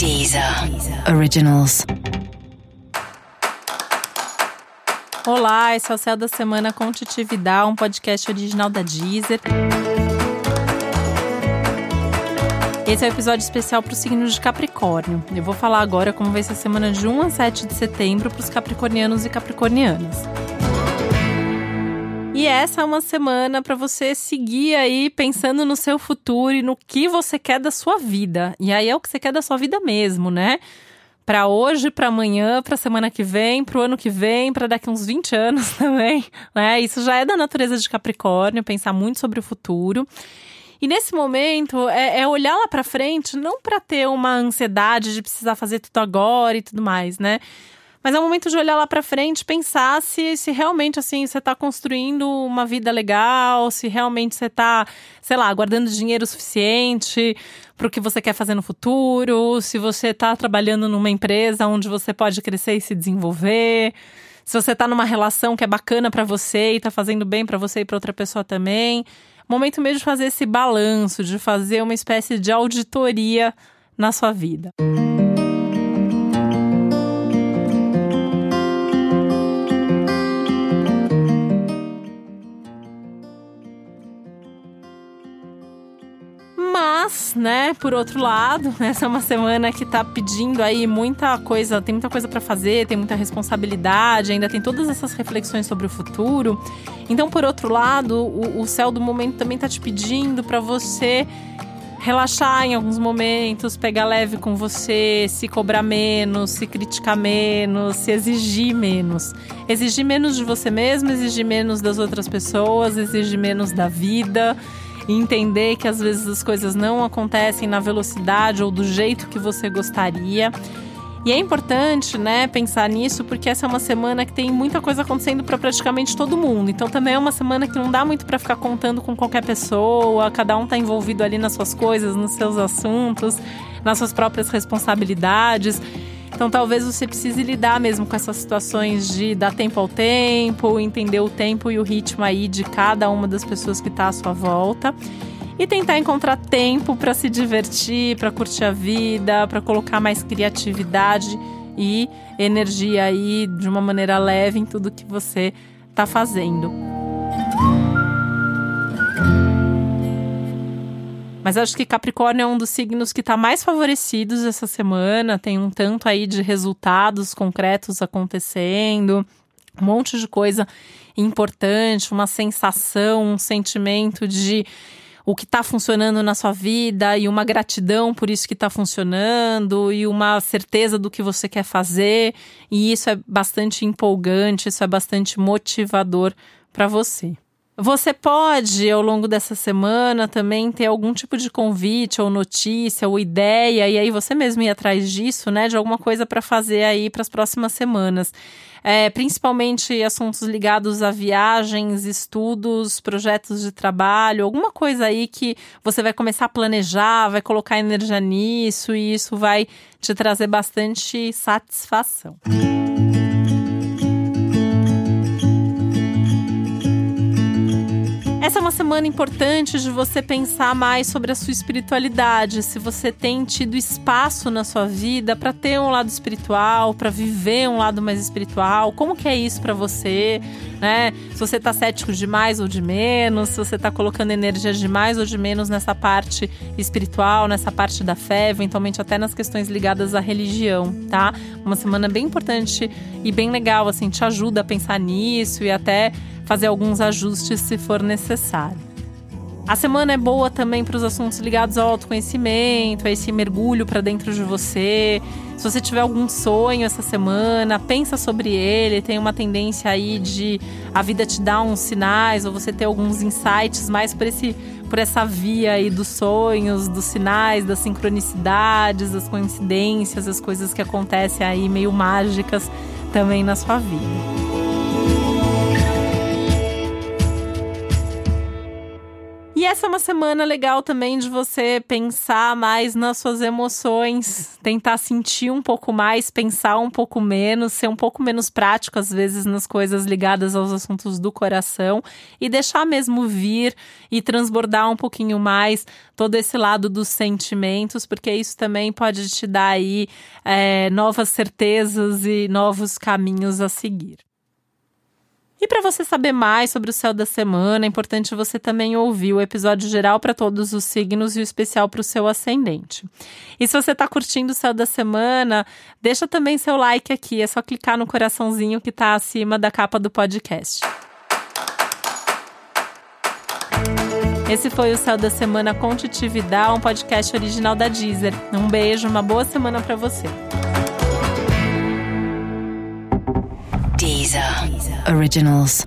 Deezer Originals. Olá, esse é o Céu da Semana com Titi Vidal, um podcast original da Deezer. Esse é o um episódio especial para o signo de Capricórnio. Eu vou falar agora como vai ser a semana de 1 a 7 de setembro para os capricornianos e capricornianas. E essa é uma semana para você seguir aí pensando no seu futuro e no que você quer da sua vida. E aí é o que você quer da sua vida mesmo, né? Para hoje, para amanhã, para semana que vem, para o ano que vem, para daqui uns 20 anos também, né? Isso já é da natureza de Capricórnio, pensar muito sobre o futuro. E nesse momento é, é olhar lá para frente, não para ter uma ansiedade de precisar fazer tudo agora e tudo mais, né? Mas é um momento de olhar lá para frente, pensar se, se realmente assim você está construindo uma vida legal, se realmente você está, sei lá, guardando dinheiro suficiente para o que você quer fazer no futuro, se você está trabalhando numa empresa onde você pode crescer e se desenvolver, se você está numa relação que é bacana para você e está fazendo bem para você e para outra pessoa também. Momento mesmo de fazer esse balanço, de fazer uma espécie de auditoria na sua vida. Música Mas, né, por outro lado, essa é uma semana que tá pedindo aí muita coisa, tem muita coisa para fazer, tem muita responsabilidade, ainda tem todas essas reflexões sobre o futuro. Então, por outro lado, o, o céu do momento também tá te pedindo para você relaxar em alguns momentos, pegar leve com você, se cobrar menos, se criticar menos, se exigir menos. Exigir menos de você mesmo, exigir menos das outras pessoas, exigir menos da vida e entender que às vezes as coisas não acontecem na velocidade ou do jeito que você gostaria. E é importante, né, pensar nisso, porque essa é uma semana que tem muita coisa acontecendo para praticamente todo mundo. Então também é uma semana que não dá muito para ficar contando com qualquer pessoa, cada um tá envolvido ali nas suas coisas, nos seus assuntos, nas suas próprias responsabilidades. Então talvez você precise lidar mesmo com essas situações de dar tempo ao tempo, entender o tempo e o ritmo aí de cada uma das pessoas que está à sua volta e tentar encontrar tempo para se divertir, para curtir a vida, para colocar mais criatividade e energia aí de uma maneira leve em tudo que você está fazendo. Mas acho que Capricórnio é um dos signos que está mais favorecidos essa semana. Tem um tanto aí de resultados concretos acontecendo, um monte de coisa importante, uma sensação, um sentimento de o que está funcionando na sua vida e uma gratidão por isso que está funcionando e uma certeza do que você quer fazer. E isso é bastante empolgante, isso é bastante motivador para você. Você pode, ao longo dessa semana, também ter algum tipo de convite, ou notícia, ou ideia, e aí você mesmo ir atrás disso, né? De alguma coisa para fazer aí para as próximas semanas. É, principalmente assuntos ligados a viagens, estudos, projetos de trabalho, alguma coisa aí que você vai começar a planejar, vai colocar energia nisso, e isso vai te trazer bastante satisfação. Música Essa é uma semana importante de você pensar mais sobre a sua espiritualidade, se você tem tido espaço na sua vida para ter um lado espiritual, para viver um lado mais espiritual, como que é isso para você, né? Se você tá cético de mais ou de menos, se você tá colocando energia de mais ou de menos nessa parte espiritual, nessa parte da fé, eventualmente até nas questões ligadas à religião, tá? Uma semana bem importante e bem legal, assim, te ajuda a pensar nisso e até fazer alguns ajustes se for necessário. A semana é boa também para os assuntos ligados ao autoconhecimento, a esse mergulho para dentro de você. Se você tiver algum sonho essa semana, pensa sobre ele. Tem uma tendência aí de a vida te dar uns sinais ou você ter alguns insights mais por esse por essa via aí dos sonhos, dos sinais, das sincronicidades, das coincidências, as coisas que acontecem aí meio mágicas também na sua vida. E essa é uma semana legal também de você pensar mais nas suas emoções, tentar sentir um pouco mais, pensar um pouco menos, ser um pouco menos prático às vezes nas coisas ligadas aos assuntos do coração e deixar mesmo vir e transbordar um pouquinho mais todo esse lado dos sentimentos, porque isso também pode te dar aí é, novas certezas e novos caminhos a seguir. E para você saber mais sobre o céu da semana, é importante você também ouvir o episódio geral para todos os signos e o especial para o seu ascendente. E se você está curtindo o céu da semana, deixa também seu like aqui, é só clicar no coraçãozinho que está acima da capa do podcast. Esse foi o Céu da Semana com um podcast original da Deezer. Um beijo, uma boa semana para você. Originals.